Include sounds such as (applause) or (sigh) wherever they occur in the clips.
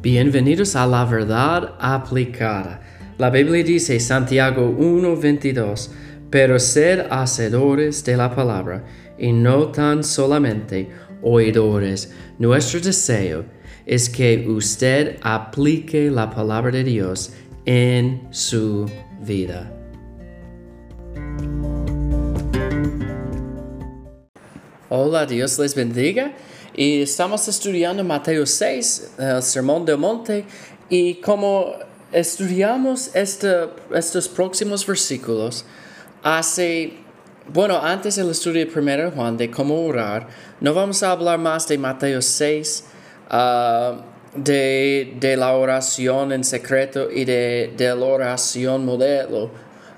Bienvenidos a la verdad aplicada. La Biblia dice Santiago 1:22, pero sed hacedores de la palabra y no tan solamente oidores. Nuestro deseo es que usted aplique la palabra de Dios en su vida. Hola, Dios les bendiga. Y estamos estudiando Mateo 6, el Sermón del Monte, y como estudiamos este, estos próximos versículos, hace, bueno, antes del estudio de 1 Juan de cómo orar, no vamos a hablar más de Mateo 6, ah, de, de, la oración en secreto y de, de la oración modelo,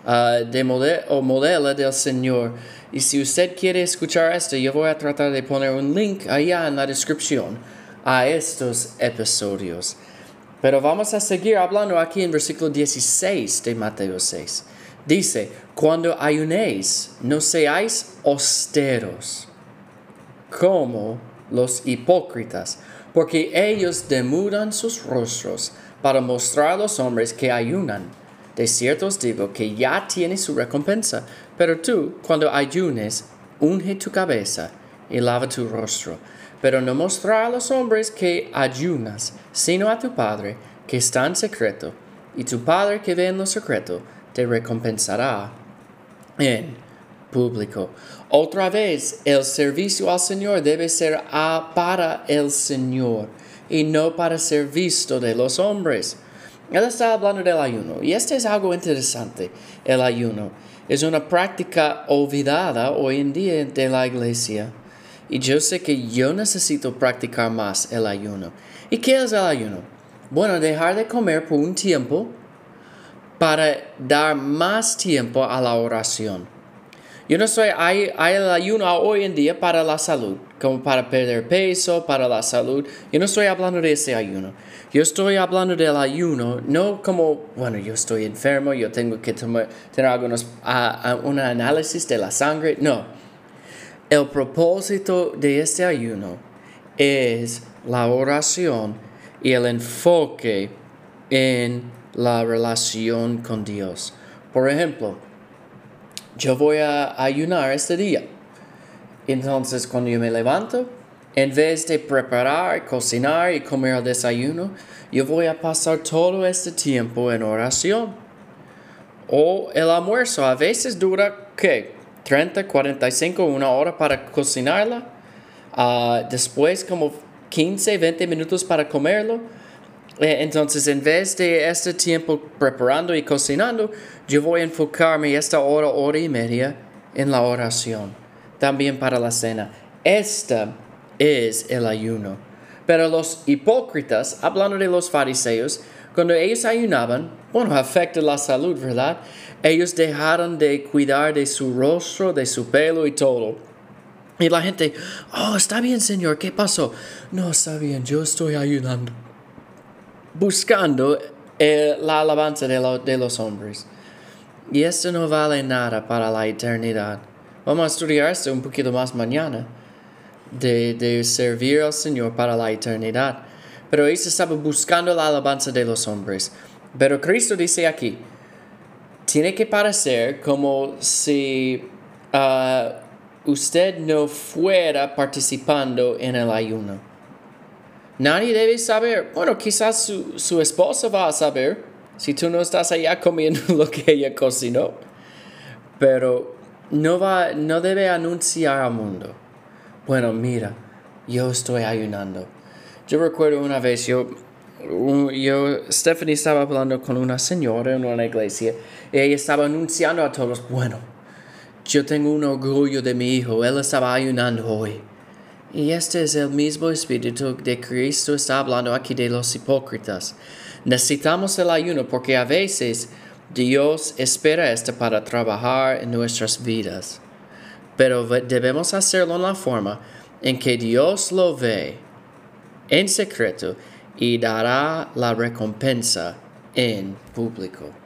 ah, de modelo, o modelo del Señor. Y si usted quiere escuchar esto, yo voy a tratar de poner un link allá en la descripción a estos episodios. Pero vamos a seguir hablando aquí en versículo 16 de Mateo 6. Dice, cuando ayunéis, no seáis austeros como los hipócritas, porque ellos demudan sus rostros para mostrar a los hombres que ayunan de cierto os digo que ya tienes su recompensa, pero tú, cuando ayunes, unge tu cabeza y lava tu rostro, pero no mostrar a los hombres que ayunas, sino a tu Padre que está en secreto, y tu Padre que ve en lo secreto te recompensará en público. Otra vez, el servicio al Señor debe ser para el Señor y no para ser visto de los hombres. Él está hablando del ayuno y este es algo interesante. El ayuno es una práctica olvidada hoy en día de la iglesia. Y yo sé que yo necesito practicar más el ayuno. ¿Y qué es el ayuno? Bueno, dejar de comer por un tiempo para dar más tiempo a la oración. Yo no soy, el ayuno hoy en día para la salud, como para perder peso, para la salud. Yo no estoy hablando de ese ayuno. Yo estoy hablando del ayuno, no como, bueno, yo estoy enfermo, yo tengo que tomar, tener algunos, un análisis de la sangre. No. El propósito de este ayuno es la oración y el enfoque en la relación con Dios. Por ejemplo, yo voy a ayunar este día. Entonces, cuando yo me levanto, en vez de preparar, cocinar y comer el desayuno, yo voy a pasar todo este tiempo en oración. O el almuerzo a veces dura, ¿qué? 30, 45, una hora para cocinarla. Uh, después como 15, 20 minutos para comerlo eh, entonces, en vez de este tiempo preparando y cocinando, yo voy a enfocarme esta hora, hora y media en la oración. También para la cena. Este es el ayuno. Pero los hipócritas, hablando de los fariseos, cuando ellos ayunaban, bueno, afecta la salud, ¿verdad? Ellos dejaron de cuidar de su rostro, de su pelo y todo. Y la gente, oh, está bien, Señor, ¿qué pasó? No, está bien, yo estoy ayunando buscando eh, la alabanza de, los hombres. Y esto no vale nada para la eternidad. Vamos a estudiar esto un poquito más mañana, de, de servir al Señor para la eternidad. Pero ellos estaban buscando la alabanza de los hombres. Pero Cristo dice aquí, tiene que parecer como si uh, usted no fuera participando en el ayuno. Nadie debe saber. Bueno, quizás su, su esposa va a saber si tú no estás allá comiendo (laughs) lo que ella cocinó. Pero no, va, no debe anunciar al mundo. Bueno, mira, yo estoy ayunando. Yo recuerdo una vez, yo, yo, Stephanie estaba hablando con una señora en una iglesia y ella estaba anunciando a todos, bueno, yo tengo un orgullo de mi hijo, él estaba ayunando hoy. Y este es el mismo espíritu de Cristo está hablando aquí de los hipócritas. Necesitamos el ayuno porque a veces Dios espera esto para trabajar en nuestras vidas. Pero debemos hacerlo en la forma en que Dios lo ve en secreto y dará la recompensa en público.